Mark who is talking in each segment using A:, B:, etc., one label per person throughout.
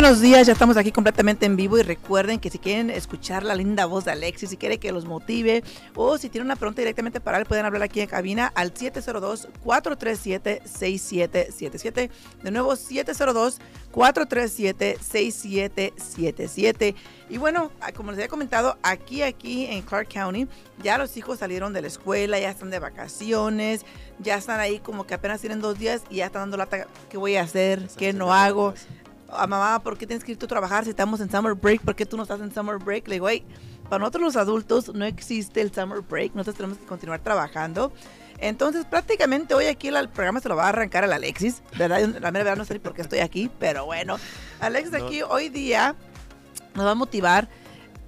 A: buenos días, ya estamos aquí completamente en vivo y recuerden que si quieren escuchar la linda voz de Alexis, si quiere que los motive o si tienen una pregunta directamente para él, pueden hablar aquí en cabina al 702-437-6777. De nuevo, 702-437-6777. Y bueno, ah, como les había comentado, aquí, aquí en Clark County, ya los hijos salieron de la escuela, ya están de vacaciones, ya están ahí como que apenas tienen dos días y ya están dando lata, ¿qué voy a hacer? ¿Qué no hago? A mamá, ¿por qué tienes que ir tú a trabajar si estamos en summer break? ¿Por qué tú no estás en summer break? Le digo, hey, para nosotros los adultos no existe el summer break, nosotros tenemos que continuar trabajando. Entonces, prácticamente hoy aquí el programa se lo va a arrancar al Alexis, ¿verdad? La verdad no sé por qué estoy aquí, pero bueno, Alexis aquí hoy día nos va a motivar.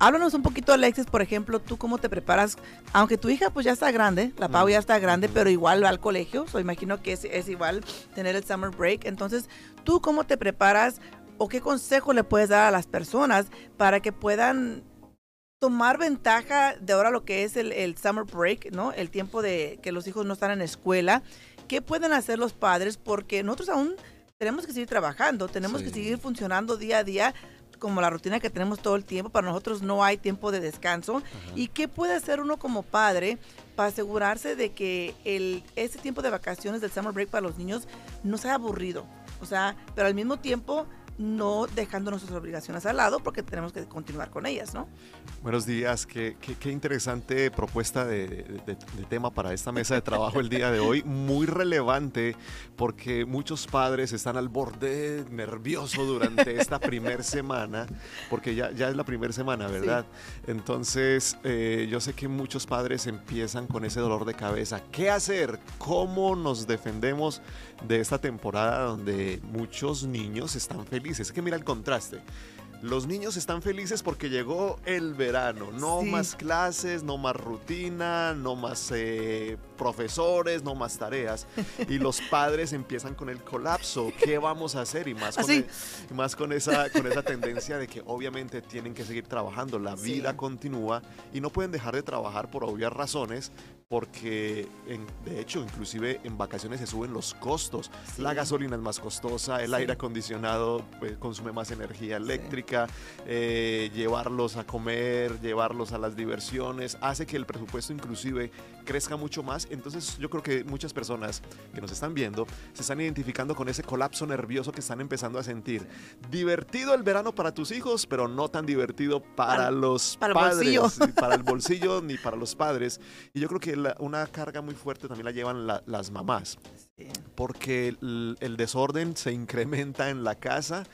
A: Háblanos un poquito, Alexis, por ejemplo, tú cómo te preparas, aunque tu hija pues ya está grande, la Pau ya está grande, pero igual va al colegio, so imagino que es, es igual tener el summer break. Entonces, ¿tú cómo te preparas o qué consejo le puedes dar a las personas para que puedan tomar ventaja de ahora lo que es el, summer break, ¿no? El tiempo de que los hijos no están en escuela. ¿Qué pueden hacer los padres? Porque nosotros aún tenemos que seguir trabajando, tenemos que seguir funcionando día a día como la rutina que tenemos todo el tiempo. Para nosotros no hay tiempo de descanso. ¿Y qué puede hacer uno como padre para asegurarse de que el, ese tiempo de vacaciones del summer break para los niños no sea aburrido? O sea, pero al mismo tiempo no dejando nuestras obligaciones al lado porque tenemos que continuar con ellas, ¿no?
B: Buenos días, qué, qué, interesante propuesta de, tema para esta mesa de trabajo el día de hoy, muy relevante porque muchos padres están al borde nervioso durante esta primera semana, porque ya, ya es la primera semana, ¿verdad? Entonces, eh, yo sé que muchos padres empiezan con ese dolor de cabeza, ¿qué hacer? ¿Cómo nos defendemos de esta temporada donde muchos niños están felices? es que mira el contraste. Los niños están felices porque llegó el verano. No más clases, no más rutina, no más eh, profesores, no más tareas. Y los padres empiezan con el colapso. ¿Qué vamos a hacer? Y más, con, e, más con, esa, con esa tendencia de que obviamente tienen que seguir trabajando. La vida continúa y no pueden dejar de trabajar por obvias razones porque de hecho inclusive en vacaciones se suben los costos. La gasolina es más costosa, el aire acondicionado pues, consume más energía eléctrica, eh, llevarlos a comer, llevarlos a las diversiones, hace que el presupuesto inclusive crezca mucho más. Entonces yo creo que muchas personas que nos están viendo se están identificando con ese colapso nervioso que están empezando a sentir. Divertido el verano para tus hijos, pero no tan divertido para, los para padres, el bolsillo. para el bolsillo ni para los padres. Y yo creo que una carga muy fuerte también la llevan las mamás. Porque el, desorden se incrementa en la casa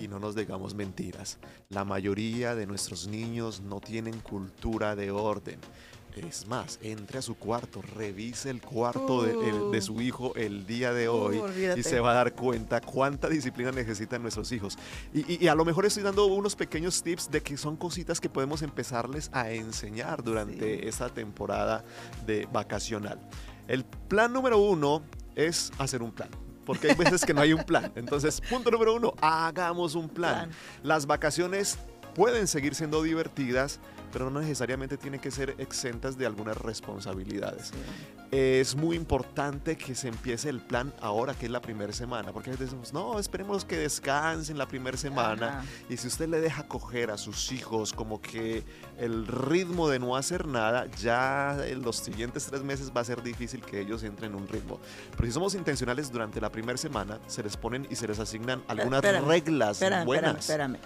B: y no nos digamos mentiras. La mayoría de nuestros niños no tienen cultura de orden. Es más, entre a su cuarto, revise el cuarto de, su hijo el día de hoy y se va a dar cuenta cuánta disciplina necesitan nuestros hijos. Y, a lo mejor estoy dando unos pequeños tips de que son cositas que podemos empezarles a enseñar durante esta temporada de vacacional. El plan número uno es hacer un plan porque hay veces que no hay un plan. Entonces, punto número uno, hagamos un plan. Las vacaciones pueden seguir siendo divertidas, pero no necesariamente tienen que ser exentas de algunas responsabilidades. Es muy importante que se empiece el plan ahora, que es la primera semana, porque a veces decimos, no, esperemos que descansen la primera semana. Y si usted le deja coger a sus hijos como que el ritmo de no hacer nada, ya en los siguientes tres meses va a ser difícil que ellos entren en un ritmo. Pero si somos intencionales durante la primera semana, se les ponen y se les asignan algunas reglas buenas.
A: espérame.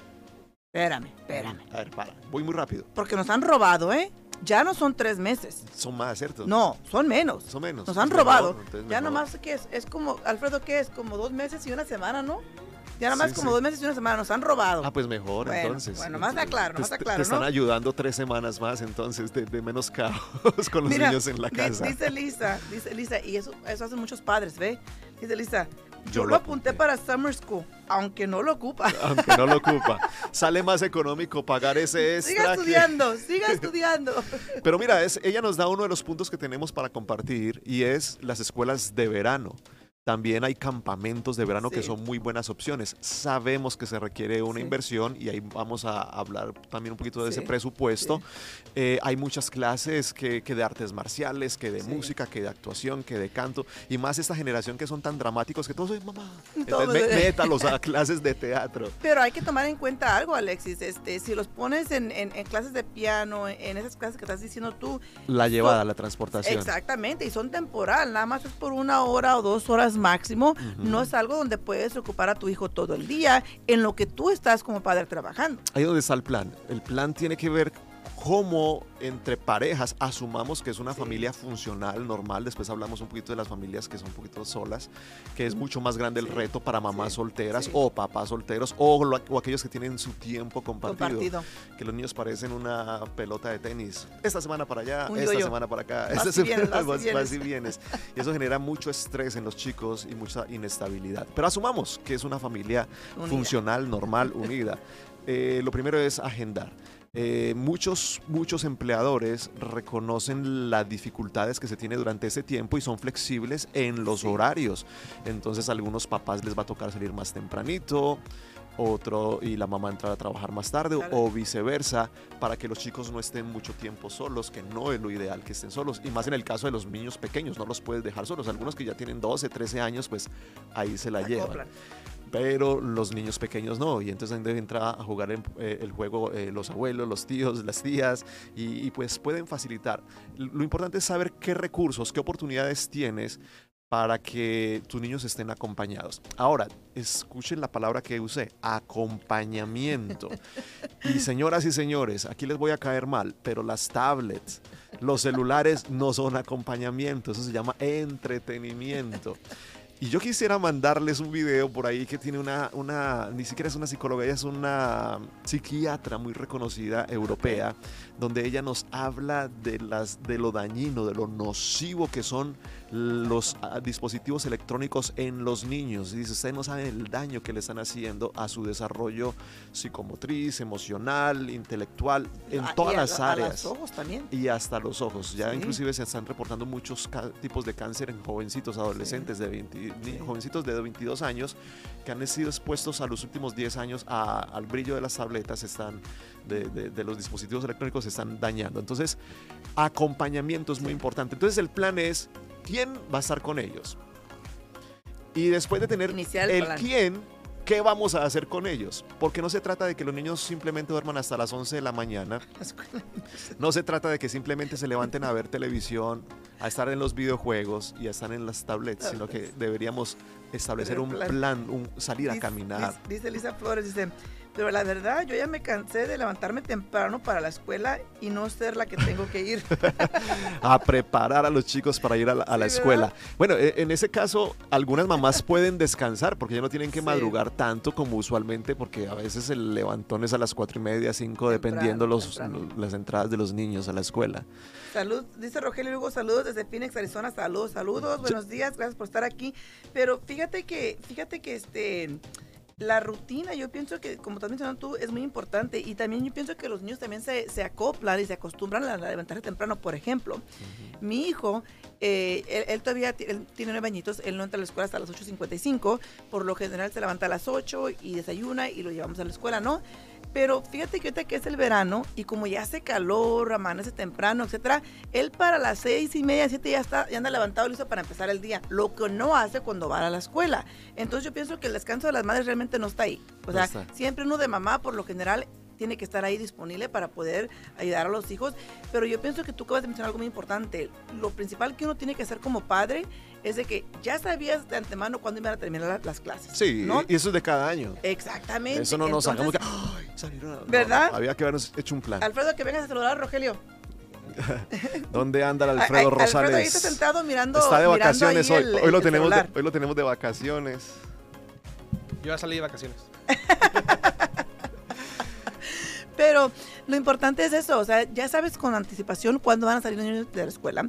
A: Espérame, espérame.
B: A ver, para. Voy muy rápido.
A: Porque nos han robado, ¿eh? Ya no son tres meses.
B: Son más, ¿cierto?
A: No, son menos.
B: Son menos.
A: Nos han robado. ya nomás, ¿qué es? Es como, Alfredo, ¿qué es? Como dos meses y una semana, ¿no? Ya nomás más como dos meses y una semana nos han robado.
B: Ah, pues mejor, entonces.
A: Bueno, más está claro, más está claro.
B: Te, están ayudando tres semanas más, entonces, de, menos caos con los niños en la casa.
A: Dice Lisa, dice Lisa, y eso, eso hacen muchos padres, ¿ve? Dice Lisa, yo, lo apunté, para Summer School, aunque no lo ocupa.
B: Aunque no lo ocupa. Sale más económico pagar ese extra.
A: Siga estudiando, siga estudiando.
B: Pero mira, es, ella nos da uno de los puntos que tenemos para compartir y es las escuelas de verano. También hay campamentos de verano que son muy buenas opciones. Sabemos que se requiere una
A: Sí.
B: inversión y ahí vamos a hablar también un poquito de ese presupuesto. Eh, hay muchas clases que, que de artes marciales, que de música, que de actuación, que de canto. Y más esta generación que son tan dramáticos que todos es mamá. Entonces, me-
A: de-
B: métalos a clases de teatro.
A: Pero hay que tomar en cuenta algo, Alexis. Este, si los pones en, en- en clases de piano, en esas clases que estás diciendo tú,
B: La llevada, la transportación.
A: exactamente, y son temporal, nada más es por una hora o dos horas máximo. No es algo donde puedes ocupar a tu hijo todo el día en lo que tú estás como padre trabajando.
B: Ahí donde está el plan. El plan tiene que ver cómo entre parejas asumamos que es una familia funcional, normal. Después hablamos un poquito de las familias que son un poquito solas, que es mucho más grande el reto para mamás
A: sí,
B: solteras
A: sí.
B: o papás solteros o, lo- o aquellos que tienen su tiempo compartido.
A: Compartido.
B: Que los niños parecen una pelota de tenis. Esta semana para allá,
A: Un
B: esta semana para acá.
A: Vas
B: esta semana
A: vas y
B: vas- vas y vienes. Y eso genera mucho estrés en los chicos y mucha inestabilidad. Pero asumamos que es una familia
A: Unida.
B: funcional, normal, unida. Eh, lo primero es agendar. Eh, muchos, muchos empleadores reconocen las dificultades que se tiene durante ese tiempo y son flexibles en los
A: Sí.
B: horarios. Entonces, a algunos papás les va a tocar salir más tempranito, otro y la mamá entrar a trabajar más tarde
A: Claro.
B: o viceversa, para que los chicos no estén mucho tiempo solos, que no es lo ideal que estén solos. Y más en el caso de los niños pequeños, no los puedes dejar solos. Algunos que ya tienen 12, 13 años, pues ahí se la llevan. Pero los niños pequeños no, y entonces entrar a jugar en- eh, el juego eh, los abuelos, los tíos, las tías, y, y pues pueden facilitar. Lo importante es saber qué recursos, qué oportunidades tienes para que tus niños estén acompañados. Ahora, escuchen la palabra que usé, acompañamiento. Y señoras y señores, aquí les voy a caer mal, pero las tablets, los celulares no son acompañamiento, eso se llama entretenimiento. Y yo quisiera mandarles un video por ahí que tiene una, una, ni siquiera es una psicóloga, ella es una psiquiatra muy reconocida europea, donde ella nos habla de, las, de lo dañino, de lo nocivo que son los ah, dispositivos electrónicos en los niños. Y dice, ustedes no saben el daño que le están haciendo a su desarrollo psicomotriz, emocional, intelectual, en
A: Ah,
B: todas
A: a
B: las
A: a
B: áreas
A: los ojos también.
B: y hasta los ojos. Ya
A: Sí.
B: inclusive se están reportando muchos tipos de cáncer en jovencitos adolescentes de 20 ni-
A: Sí.
B: Jovencitos de 22 años que han sido expuestos a los últimos 10 años a- al brillo de las tabletas están de, de- de los dispositivos electrónicos se están dañando. Entonces, acompañamiento es muy importante. Entonces, el plan es quién va a estar con ellos. Y después de tener
A: Iniciar el
B: el
A: plan.
B: quién, ¿qué vamos a hacer con ellos? Porque no se trata de que los niños simplemente duerman hasta las 11 de la mañana. No se trata de que simplemente se levanten a ver televisión, a estar en los videojuegos y a estar en las tablets, sino que deberíamos establecer un plan, un, salir a caminar.
A: Dice Lisa Flores, dice, pero la verdad yo ya me cansé de levantarme temprano para la escuela y no ser la que tengo que ir.
B: a preparar a los chicos para ir a la, a la
A: Sí,
B: escuela.
A: ¿verdad?
B: Bueno, e- en ese caso, algunas mamás pueden descansar porque ya no tienen que
A: Sí.
B: madrugar tanto como usualmente, porque a veces el levantón es a las cuatro y media, cinco,
A: Temprano,
B: dependiendo los, las entradas de los niños a la escuela.
A: Salud, dice Rogelio Hugo, saludos desde Phoenix, Arizona, saludos, saludos, buenos días, gracias por estar aquí. Pero fíjate que, fíjate que este la rutina, yo pienso que, como estás mencionando tú, es muy importante. Y también yo pienso que los niños también se, se acoplan y se acostumbran a levantarse temprano. Por ejemplo, mi hijo, eh, él, él todavía él tiene nueve añitos, él no entra a la escuela hasta las 8.55. Por lo general se levanta a las 8 y desayuna y lo llevamos a la escuela, ¿no? Pero fíjate que ahorita que es el verano y como ya hace calor, amanece temprano, etcétera, él para las seis y media, siete ya está, ya anda levantado listo para empezar el día, lo que no hace cuando va a la escuela. Entonces yo pienso que el descanso de las madres realmente no está ahí. O
B: No
A: sea,
B: está.
A: siempre uno de mamá, por lo general, tiene que estar ahí disponible para poder ayudar a los hijos. Pero yo pienso que tú acabas de mencionar algo muy importante. Lo principal que uno tiene que hacer como padre es de que ya sabías de antemano cuándo iban a terminar la- las clases.
B: Sí,
A: ¿no?
B: y eso es de cada año.
A: Exactamente.
B: Eso no nos hagamos que. "Ay, salieron a-". No,
A: ¿Verdad?
B: había que habernos hecho un plan.
A: Alfredo, que vengas a saludar a Rogelio.
B: ¿Dónde anda el Alfredo
A: ay, Alfredo ahí
B: Rosales?
A: está sentado mirando.
B: Está de vacaciones hoy.
A: el-
B: hoy, lo tenemos de, hoy lo tenemos de vacaciones.
C: Yo ya salí de vacaciones.
A: Pero lo importante es eso, o sea, ya sabes con anticipación cuándo van a salir los niños de la escuela.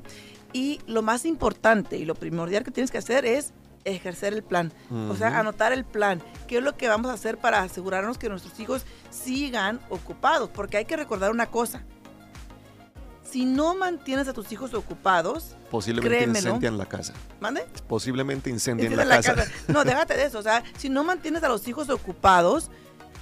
A: Y lo más importante y lo primordial que tienes que hacer es ejercer el plan. O sea, anotar el plan. ¿Qué es lo que vamos a hacer para asegurarnos que nuestros hijos sigan ocupados? Porque hay que recordar una cosa. Si no mantienes a tus hijos ocupados,
B: Posiblemente
A: Créemelo.
B: incendian la casa.
A: ¿mande?
B: Posiblemente incendian la casa.
A: casa. No, déjate de eso. O sea, si no mantienes a los hijos ocupados,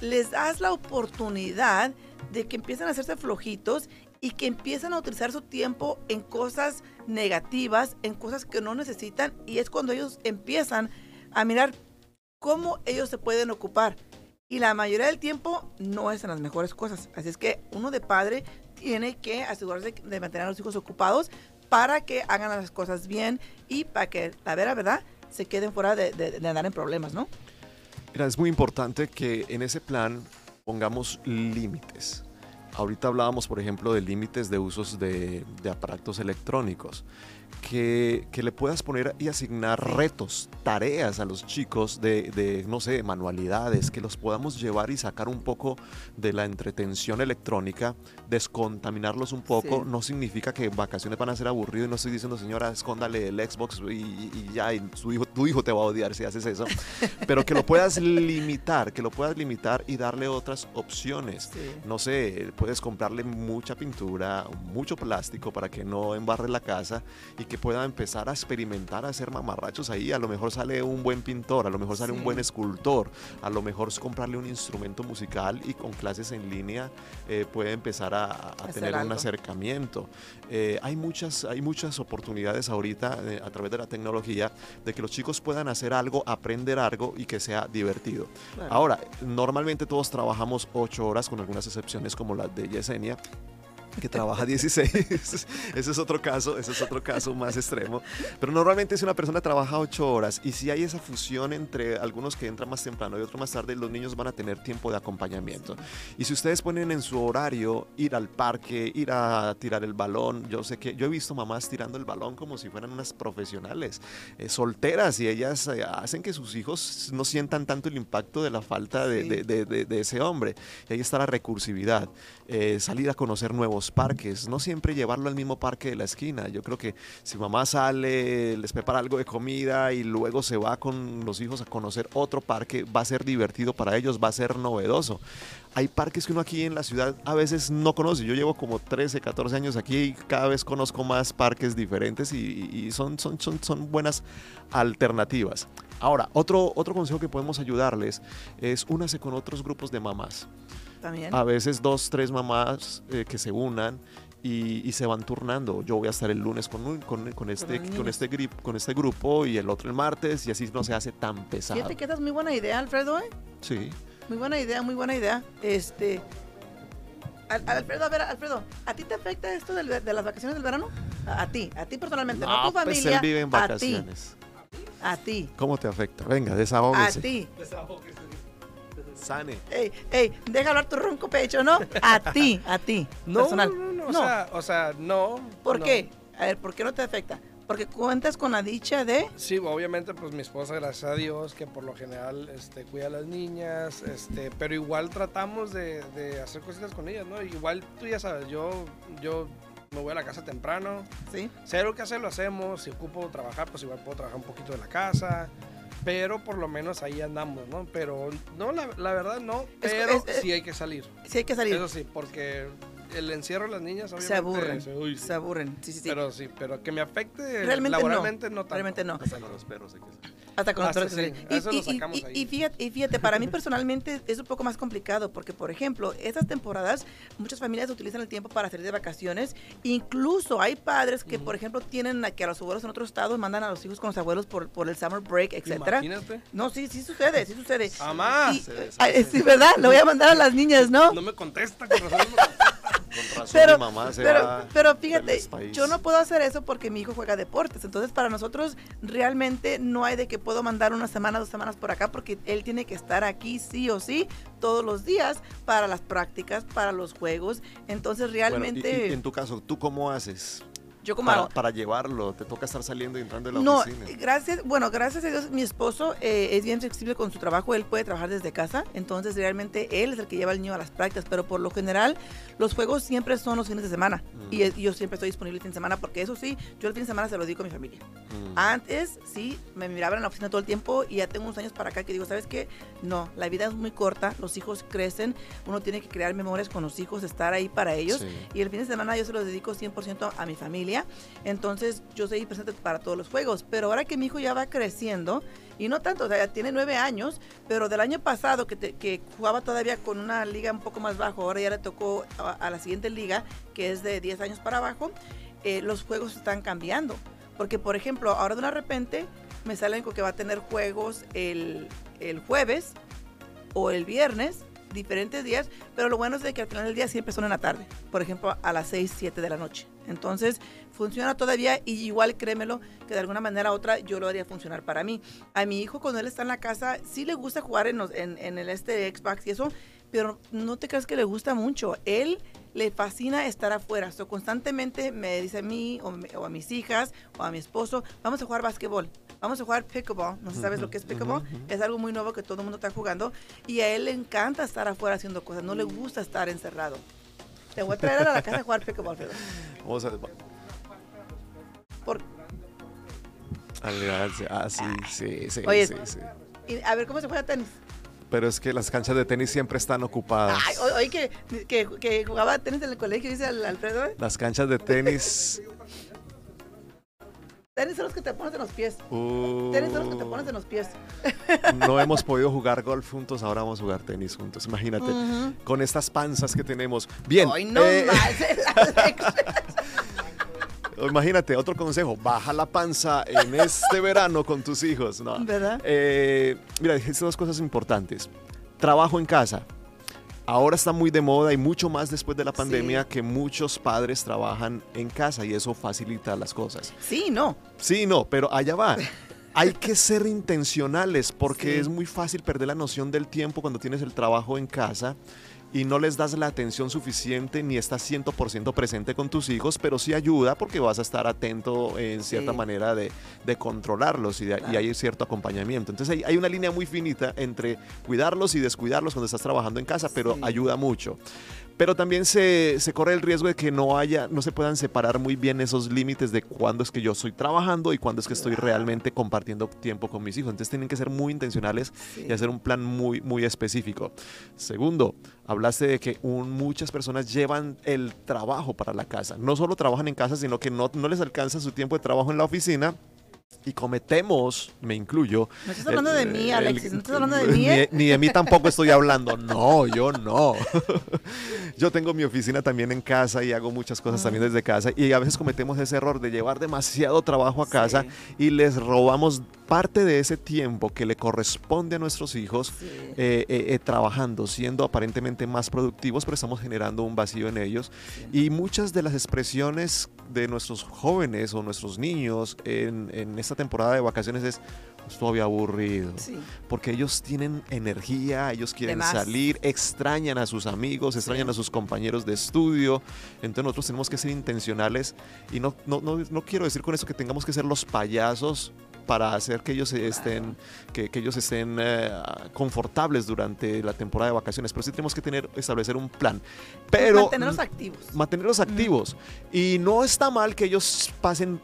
A: les das la oportunidad de que empiecen a hacerse flojitos y que empiezan a utilizar su tiempo en cosas negativas, en cosas que no necesitan. Y es cuando ellos empiezan a mirar cómo ellos se pueden ocupar. Y la mayoría del tiempo no es en las mejores cosas. Así es que uno de padre tiene que asegurarse de mantener a los hijos ocupados para que hagan las cosas bien y para que, la vera verdad, se queden fuera de, de- de andar en problemas, ¿no?
B: Mira, es muy importante que en ese plan pongamos límites. Ahorita hablábamos, por ejemplo, de límites de usos de, de aparatos electrónicos. Que, que le puedas poner y asignar retos, tareas a los chicos de, de, no sé, manualidades, que los podamos llevar y sacar un poco de la entretención electrónica, descontaminarlos un poco.
A: Sí.
B: No significa que vacaciones van a ser aburridos y no estoy diciendo, señora, escóndale el Xbox y, y ya, y su hijo, tu hijo te va a odiar si haces eso pero que lo puedas limitar, que lo puedas limitar y darle otras opciones.
A: Sí.
B: No sé, puedes comprarle mucha pintura, mucho plástico para que no embarre la casa y que pueda empezar a experimentar, a hacer mamarrachos ahí. A lo mejor sale un buen pintor, a lo mejor sale un buen escultor, a lo mejor es comprarle un instrumento musical y con clases en línea eh, puede empezar a, tener un acercamiento. Eh, hay, muchas, hay muchas oportunidades ahorita eh, a través de la tecnología de que los chicos puedan hacer algo, aprender algo y que sea divertido. Ahora, normalmente todos trabajamos 8 horas, con algunas excepciones como la de Yesenia que trabaja 16. ese es otro caso, ese es otro caso más extremo. Pero normalmente si una persona trabaja 8 horas y si hay esa fusión entre algunos que entran más temprano y otros más tarde, los niños van a tener tiempo de acompañamiento. Y si ustedes ponen en su horario ir al parque, ir a tirar el balón, yo sé que yo he visto mamás tirando el balón como si fueran unas profesionales, eh, solteras, y ellas eh, hacen que sus hijos no sientan tanto el impacto de la falta de,
A: Sí.
B: de- de- de- de ese hombre. Y ahí está la recursividad, eh, salir a conocer nuevos parques, no siempre llevarlo al mismo parque de la esquina. Yo creo que si mamá sale, les prepara algo de comida y luego se va con los hijos a conocer otro parque, va a ser divertido para ellos, va a ser novedoso. Hay parques que uno aquí en la ciudad a veces no conoce. Yo llevo como 13, 14 años aquí y cada vez conozco más parques diferentes y, son, son, son buenas alternativas. Ahora, otro, otro consejo que podemos ayudarles es únase con otros grupos de mamás.
A: También.
B: A veces dos, tres mamás eh, que se unan y, y se van turnando. Yo voy a estar el lunes con, un- con, con este, con, este grip- con este grupo y el otro el martes y así no se hace tan pesado.
A: Fíjate que esa es muy buena idea, Alfredo, ¿eh?
B: Sí.
A: Muy buena idea, muy buena idea. Este. Al- Alfredo, a ver, Alfredo, ¿a ti te afecta esto de, las vacaciones del verano? A, a ti, a ti personalmente, no, a tu
B: pues
A: familia.
B: él vive en
A: a
B: vacaciones.
A: ti, a ti,
B: ¿Cómo te afecta? Venga,
A: a
B: desahógese. Sane.
A: Ey, ey, deja hablar tu ronco pecho, ¿no? A ti, a ti.
C: No,
A: personal.
C: no, no, o sea, o sea, no.
A: ¿Por
C: no.
A: qué? A ver, ¿por qué no te afecta? Porque cuentas con la dicha de.
C: Sí, obviamente, pues mi esposa, gracias a Dios, que por lo general este, cuida a las niñas, este, pero igual tratamos de, de hacer cositas con ellas, ¿no? Igual tú ya sabes, yo, yo me voy a la casa temprano,
A: Sí,
C: hay algo que hacer, lo hacemos, si ocupo trabajar, pues igual puedo trabajar un poquito de la casa, pero por lo menos ahí andamos, ¿no? Pero no, la, la verdad no, pero
A: es- es-
C: sí hay que salir.
A: sí hay que salir.
C: Eso sí, porque el encierro de las niñas obviamente
A: se aburren.
C: se- uy,
A: Se aburren. Sí, sí, sí.
C: Pero sí, pero que me afecte
A: Realmente
C: laboralmente no, tanto.
A: Realmente no.
B: Hasta con los perros hay que.
A: Hasta con
C: Hasta
A: perros,
C: sí, eso
A: Y,
C: lo
A: y-
C: sacamos
A: y-
C: ahí.
A: y fíjate, y fíjate, para mí personalmente es un poco más complicado porque, por ejemplo, estas temporadas muchas familias utilizan el tiempo para salir de vacaciones. Incluso hay padres que, por ejemplo, tienen a, que a los abuelos en otro estado mandan a los hijos con los abuelos por, por el summer break, etcétera.
C: Imagínate.
A: No, sí, sí sucede, sí sucede. Ah,
B: sí.
A: sí, ¿verdad? Lo voy a mandar a las niñas, ¿no?
C: No me contesta, con razón no me contesta.
B: Con razón
A: Pero,
B: mi mamá se
A: pero,
B: va
A: pero
B: del
A: fíjate, yo no puedo hacer eso porque mi hijo juega deportes. Entonces, para nosotros realmente no hay de que puedo mandar una semana, dos semanas por acá porque él tiene que estar aquí sí o sí todos los días para las prácticas, para los juegos. Entonces,
B: Bueno, y-
A: realmente...
B: y en tu caso, ¿tú cómo haces?
A: Yo como
B: para,
A: hago-
B: para llevarlo, te toca estar saliendo y entrando de la
A: No,
B: oficina.
A: gracias, bueno, gracias a Dios mi esposo eh, es bien flexible con su trabajo, él puede trabajar desde casa, entonces realmente él es el que lleva al niño a las prácticas, pero por lo general los juegos siempre son los fines de semana y eh, yo siempre estoy disponible el fin de semana porque eso sí, yo el fin de semana se lo digo a mi familia.
B: Mm.
A: Antes sí, me miraban en la oficina todo el tiempo y ya tengo unos años para acá que digo, ¿sabes qué? No, la vida es muy corta, los hijos crecen, uno tiene que crear memorias con los hijos, estar ahí para ellos
B: Sí.
A: y el fin de semana yo se lo dedico 100% a mi familia. Entonces yo soy presente para todos los juegos. Pero ahora que mi hijo ya va creciendo, y no tanto, o sea, ya tiene nueve años, pero del año pasado que, jugaba todavía con una liga un poco más bajo, ahora ya le tocó a, a la siguiente liga, que es de 10 años para abajo, eh, los juegos están cambiando. Porque, por ejemplo, ahora de una repente me salen con que va a tener juegos el, el jueves o el viernes, diferentes días, pero lo bueno es de que al final del día siempre son en la tarde, por ejemplo, a las 6, 7 de la noche. Entonces, funciona todavía y igual créemelo que de alguna manera u otra yo lo haría funcionar para mí. A mi hijo cuando él está en la casa, sí le gusta jugar en, los- en, en el este Xbox y eso, pero no te creas que le gusta mucho. Él le fascina estar afuera. So, constantemente me dice a mí o, a mis hijas o a mi esposo, vamos a jugar básquetbol, vamos a jugar pickleball. No sabes lo que es pickleball. Es algo muy nuevo que todo el mundo está jugando. Y a él le encanta estar afuera haciendo cosas. No le gusta estar encerrado. Te voy a traer a la casa a jugar pickleball, Alfredo.
B: Vamos a...
A: Por-
B: Aliarse. Ah, sí, sí, sí,
A: Oye,
B: sí, sí.
A: y a ver cómo se juega tenis.
B: Pero es que las canchas de tenis siempre están ocupadas.
A: Ay, oye, que, que, que jugaba tenis en el colegio, dice Alfredo. ¿eh?
B: Las canchas de tenis...
A: Tenis son los que te pones en los pies.
B: uh,
A: Tenis son los que te pones en los pies.
B: no hemos podido jugar golf juntos, ahora vamos a jugar tenis juntos. Imagínate, con estas panzas que tenemos. Bien,
A: Ay, no
B: eh,
A: Alex.
B: imagínate, otro consejo, baja la panza en este verano con tus hijos. No.
A: ¿Verdad?
B: Eh, mira, dijiste dos cosas importantes. Trabajo en casa. Ahora está muy de moda y mucho más después de la pandemia
A: Sí.
B: que muchos padres trabajan en casa y eso facilita las cosas.
A: Sí, no.
B: Sí, no, pero allá va. Hay que ser intencionales porque
A: Sí.
B: es muy fácil perder la noción del tiempo cuando tienes el trabajo en casa y no les das la atención suficiente ni estás 100% presente con tus hijos, pero sí ayuda porque vas a estar atento en cierta
A: Sí.
B: manera de, de controlarlos y, de- y
A: Claro.
B: hay cierto acompañamiento. Entonces hay, hay una línea muy finita entre cuidarlos y descuidarlos cuando estás trabajando en casa, pero
A: Sí.
B: ayuda mucho. Pero también se, se corre el riesgo de que no haya, no se puedan separar muy bien esos límites de cuándo es que yo estoy trabajando y cuándo es que estoy realmente compartiendo tiempo con mis hijos. Entonces tienen que ser muy intencionales
A: Sí.
B: y hacer un plan muy, muy específico. Segundo, hablaste de que un- muchas personas llevan el trabajo para la casa. No solo trabajan en casa, sino que no, no les alcanza su tiempo de trabajo en la oficina. Y cometemos, me incluyo.
A: No estás hablando de mí,
B: el-
A: Alexis. No estás hablando de mí, ¿eh?
B: Ni, ni de mí tampoco estoy hablando. No, yo no. Yo tengo mi oficina también en casa y hago muchas cosas también desde casa. Y a veces cometemos ese error de llevar demasiado trabajo a casa
A: Sí.
B: y les robamos parte de ese tiempo que le corresponde a nuestros hijos
A: Sí.
B: eh, eh, eh, trabajando, siendo aparentemente más productivos, pero estamos generando un vacío en ellos. Y muchas de las expresiones de nuestros jóvenes o nuestros niños en, en esta temporada de vacaciones es estoy aburrido.
A: Sí.
B: Porque ellos tienen energía, ellos quieren salir, extrañan a sus amigos, extrañan a sus compañeros de estudio. Entonces nosotros tenemos que ser intencionales y no, no, no, no quiero decir con eso que tengamos que ser los payasos para hacer que ellos estén, que, que ellos estén eh, confortables durante la temporada de vacaciones, pero sí tenemos que tener, establecer un plan. Pero
A: Mantenerlos activos.
B: mantenerlos activos. Y no está mal que ellos pasen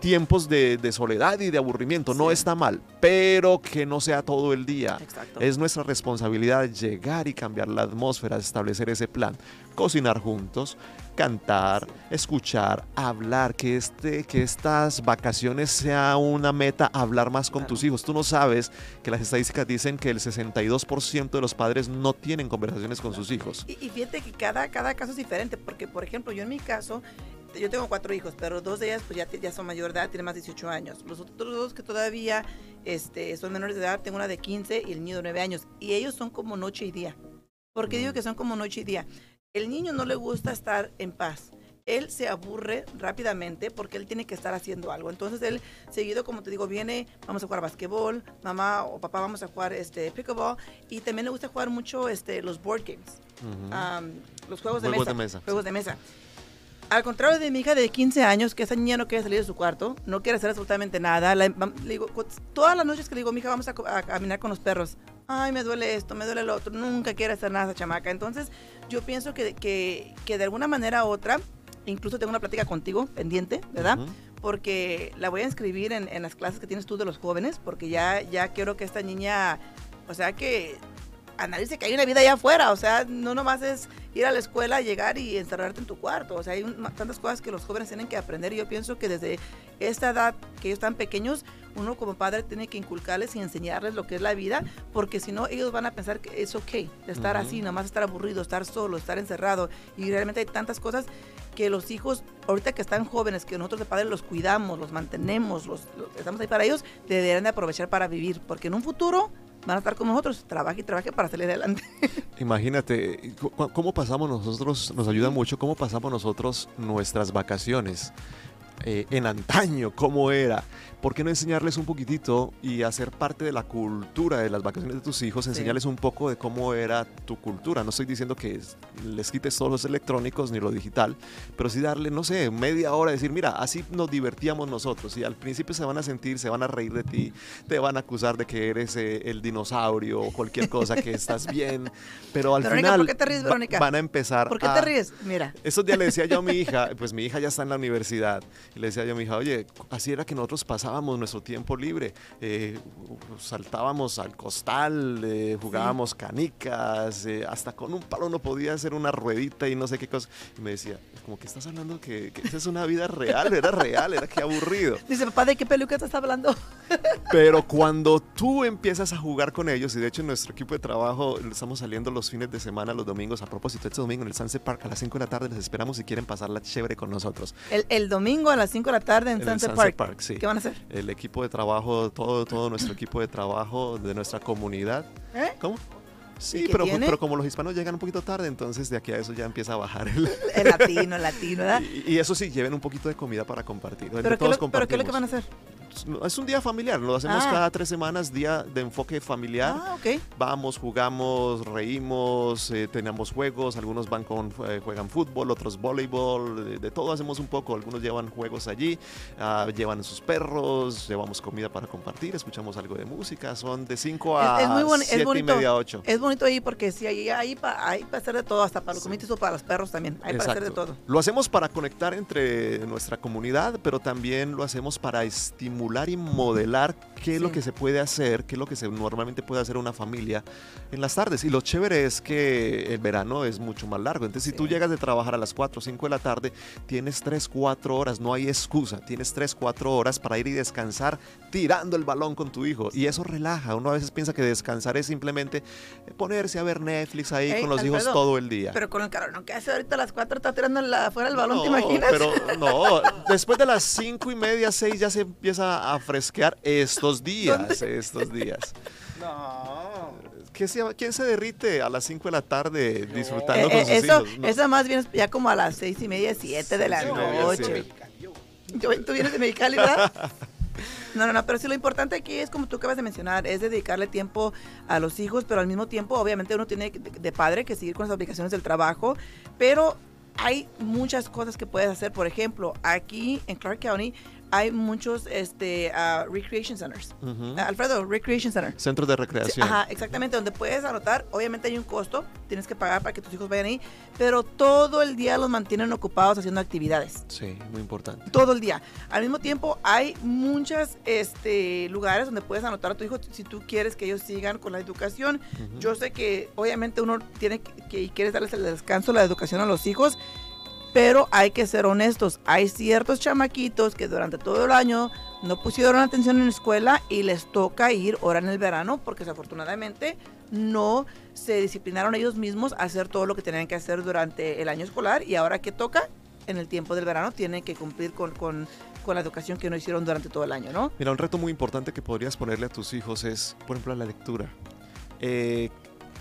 B: tiempos de, de soledad y de aburrimiento, no está mal, pero que no sea todo el día.
A: Exacto.
B: Es nuestra responsabilidad llegar y cambiar la atmósfera, establecer ese plan, cocinar juntos, cantar, escuchar, hablar, que, este, que estas vacaciones sea una meta, hablar más con
A: Claro.
B: tus hijos. Tú no sabes que las estadísticas dicen que el 62% de los padres no tienen conversaciones con sus hijos.
A: Y, y fíjate que cada, cada caso es diferente, porque por ejemplo, yo en mi caso, yo tengo cuatro hijos, pero dos de ellas pues ya, ya son mayor de edad, tienen más de 18 años. Los otros dos que todavía este, son menores de edad, tengo una de 15 y el niño de 9 años. Y ellos son como noche y día. ¿Por qué digo que son como noche y día? El niño no le gusta estar en paz. Él se aburre rápidamente porque él tiene que estar haciendo algo. Entonces él seguido, como te digo, viene, vamos a jugar basquetbol, mamá o papá vamos a jugar este pickleball y también le gusta jugar mucho este los board games los juegos de
B: Juegos
A: mesa.
B: de mesa,
A: Juegos de mesa. Al contrario de mi hija de 15 años, que esa niña no quiere salir de su cuarto, no quiere hacer absolutamente nada. La- le digo, todas las noches que le digo, mi hija, vamos a, a caminar con los perros. Ay, me duele esto, me duele lo otro. Nunca quiere hacer nada esa chamaca. Entonces, yo pienso que, que, que de alguna manera u otra, incluso tengo una plática contigo pendiente, ¿verdad? Porque la voy a inscribir en, en las clases que tienes tú de los jóvenes, porque ya, ya quiero que esta niña, o sea, que analice que hay una vida allá afuera, o sea, no nomás es ir a la escuela, llegar y encerrarte en tu cuarto, o sea, hay un- tantas cosas que los jóvenes tienen que aprender y yo pienso que desde esta edad que ellos están pequeños, uno como padre tiene que inculcarles y enseñarles lo que es la vida, porque si no, ellos van a pensar que es ok de estar
B: Ujú.
A: así, nomás estar aburrido, estar solo, estar encerrado, y realmente hay tantas cosas que los hijos, ahorita que están jóvenes, que nosotros de padres los cuidamos, los mantenemos, los, los- estamos ahí para ellos, deberían de aprovechar para vivir, porque en un futuro van a estar con nosotros, trabaje y trabaje para salir adelante.
B: Imagínate, cu- ¿cómo pasamos nosotros? Nos ayuda mucho cómo pasamos nosotros nuestras vacaciones. eh, en antaño, cómo era. ¿Por qué no enseñarles un poquitito y hacer parte de la cultura de las vacaciones de tus hijos?
A: Sí.
B: Enseñarles un poco de cómo era tu cultura. No estoy diciendo que es- les quites todos los electrónicos ni lo digital, pero sí darle, no sé, media hora, decir, mira, así nos divertíamos nosotros. Y al principio se van a sentir, se van a reír de ti, te van a acusar de que eres eh, el dinosaurio o cualquier cosa, que estás bien, pero al
A: Verónica,
B: final
A: ¿por qué te ríes, Verónica?
B: van a empezar
A: ¿Por qué
B: a-
A: te ríes? Mira,
B: esos días le decía yo a mi hija, pues mi hija ya está en la universidad, y le decía yo a mi hija, oye, así era que nosotros pasábamos nuestro tiempo libre, eh, saltábamos al costal, eh, jugábamos canicas, eh, hasta con un palo no podía hacer una ruedita y no sé qué cosa. Y me decía, como que estás hablando que, que esa es una vida real, era real, era que aburrido.
A: dice papá, ¿de qué peluca estás hablando?
B: Pero cuando tú empiezas a jugar con ellos, y de hecho en nuestro equipo de trabajo estamos saliendo los fines de semana, los domingos, a propósito, este domingo en el Sunset Park a las 5 de la tarde les esperamos si quieren pasarla chévere con nosotros.
A: El, el domingo a las 5 de la tarde en,
B: En
A: Sunset Park.
B: Park, sí.
A: ¿Qué van a hacer?
B: El equipo de trabajo, todo, todo nuestro equipo de trabajo de nuestra comunidad.
A: ¿Eh?
B: ¿Cómo?
A: ¿Y
B: Sí, pero, pero como los hispanos llegan un poquito tarde, entonces de aquí a eso ya empieza a bajar el...
A: El latino, el latino, ¿verdad?
B: Y, y eso sí, lleven un poquito de comida para compartir.
A: ¿Pero qué,
B: todos
A: lo- pero qué es lo que van a hacer?
B: Es un día familiar, lo hacemos
A: Ah.
B: cada tres semanas, día de enfoque familiar.
A: Ah, ok.
B: Vamos, jugamos, reímos, eh, tenemos juegos, algunos van con, eh, juegan fútbol, otros voleibol, de, de todo hacemos un poco, algunos llevan juegos allí, ah, llevan sus perros, llevamos comida para compartir, escuchamos algo de música, son de 5 a
A: Es- es muy boni- es
B: 7 y media, 8.
A: Es bonito ahí porque sí, ahí hay para hay pa hacer de todo, hasta para los
B: Sí.
A: comités o para los perros también. Hay para hacer de todo.
B: Lo hacemos para conectar entre nuestra comunidad, pero también lo hacemos para estimular y modelar qué es lo
A: Sí.
B: que se puede hacer, qué es lo que se normalmente puede hacer una familia en las tardes. Y lo chévere es que el verano es mucho más largo. Entonces, si
A: Sí.
B: tú llegas de trabajar a las 4 o 5 de la tarde, tienes 3, 4 horas, no hay excusa. Tienes 3, 4 horas para ir y descansar tirando el balón con tu hijo. Y eso relaja. Uno a veces piensa que descansar es simplemente ponerse a ver Netflix ahí
A: Ey,
B: con los hijos todo el día.
A: Pero con el ¿no? ¿Qué hace ahorita a las 4? Está tirando la, fuera el balón, ¿te
B: No,
A: imaginas?
B: Pero no, después de las cinco y media, seis ya se empieza a fresquear estos días, estos días.
C: No.
B: ¿Qué se? ¿Quién se derrite a las 5 de la tarde disfrutando
A: Eh,
B: con
A: eh,
B: sus
A: eso,
B: hijos? No.
A: eso más bien es ya como a las seis y media, siete de la noche. Yo- tú vienes de Mexicali, ¿verdad? No, no, no, pero sí lo importante aquí es, como tú acabas de mencionar, es dedicarle tiempo a los hijos, pero al mismo tiempo, obviamente, uno tiene de, de padre que seguir con las obligaciones del trabajo, pero hay muchas cosas que puedes hacer. Por ejemplo, aquí en Clark County hay muchos este, ah, recreation centers.
B: Ujú.
A: Ah, Alfredo, recreation center.
B: Centros de
A: Sí,
B: recreación.
A: ajá, exactamente, donde puedes anotar, obviamente hay un costo, tienes que pagar para que tus hijos vayan ahí, pero todo el día los mantienen ocupados haciendo actividades.
B: Sí, muy importante.
A: Todo el día. Al mismo tiempo, hay muchos este, lugares donde puedes anotar a tu hijo si tú quieres que ellos sigan con la educación.
B: Ujú.
A: Yo sé que obviamente uno tiene que, que y quieres darles el descanso, la educación a los hijos, pero hay que ser honestos. Hay ciertos chamaquitos que durante todo el año no pusieron atención en la escuela y les toca ir ahora en el verano porque desafortunadamente no se disciplinaron ellos mismos a hacer todo lo que tenían que hacer durante el año escolar y ahora que toca en el tiempo del verano tienen que cumplir con, con, con la educación que no hicieron durante todo el año, ¿no?
B: Mira, un reto muy importante que podrías ponerle a tus hijos es, por ejemplo, la lectura. Eh,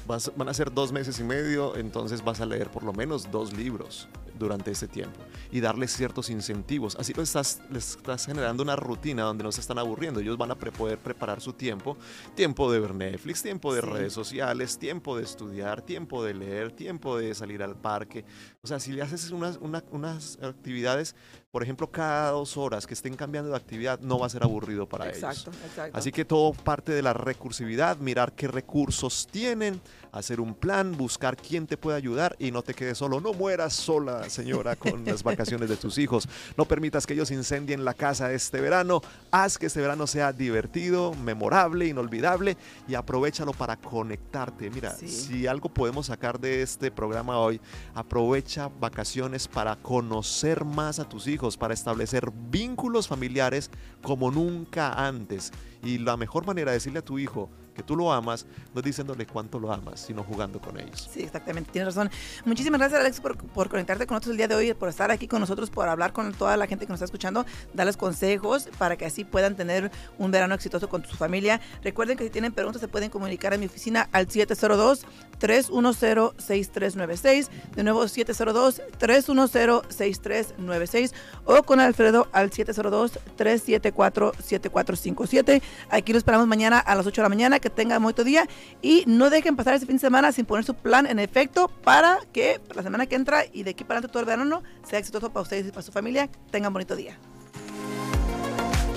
B: vas- van a ser dos meses y medio, entonces vas a leer por lo menos dos libros durante ese tiempo y darles ciertos incentivos. Así lo estás, les estás generando una rutina donde no se están aburriendo. Ellos van a pre- poder preparar su tiempo, tiempo de ver Netflix, tiempo de
A: Sí.
B: redes sociales, tiempo de estudiar, tiempo de leer, tiempo de salir al parque. O sea, si le haces unas, una- unas actividades, por ejemplo, cada dos horas que estén cambiando de actividad, no va a ser aburrido para ellos.
A: Exacto, exacto.
B: Así que todo parte de la recursividad, mirar qué recursos tienen, hacer un plan, buscar quién te puede ayudar y no te quedes solo. No mueras sola, señora, con las vacaciones de tus hijos. No permitas que ellos incendien la casa este verano. Haz que este verano sea divertido, memorable, inolvidable y aprovechalo para conectarte. Mira,
A: Sí.
B: si algo podemos sacar de este programa hoy, aprovecha vacaciones para conocer más a tus hijos, para establecer vínculos familiares como nunca antes. Y la mejor manera de decirle a tu hijo que tú lo amas, no es diciéndole cuánto lo amas, sino jugando con ellos.
A: Sí, exactamente, tienes razón. Muchísimas gracias, Alex, por, conectarte con nosotros el día de hoy, por estar aquí con nosotros, por hablar con toda la gente que nos está escuchando, darles consejos para que así puedan tener un verano exitoso con su familia. Recuerden que si tienen preguntas se pueden comunicar a mi oficina al 702-310-6396. De nuevo, 702-310-6396 o con Alfredo al 702-374-7457. Aquí lo esperamos mañana a las 8 de la mañana. Que tengan muy buen día y no dejen pasar este fin de semana sin poner su plan en efecto para que la semana que entra y de aquí para adelante todo el verano sea exitoso para ustedes y para su familia. Tengan bonito día.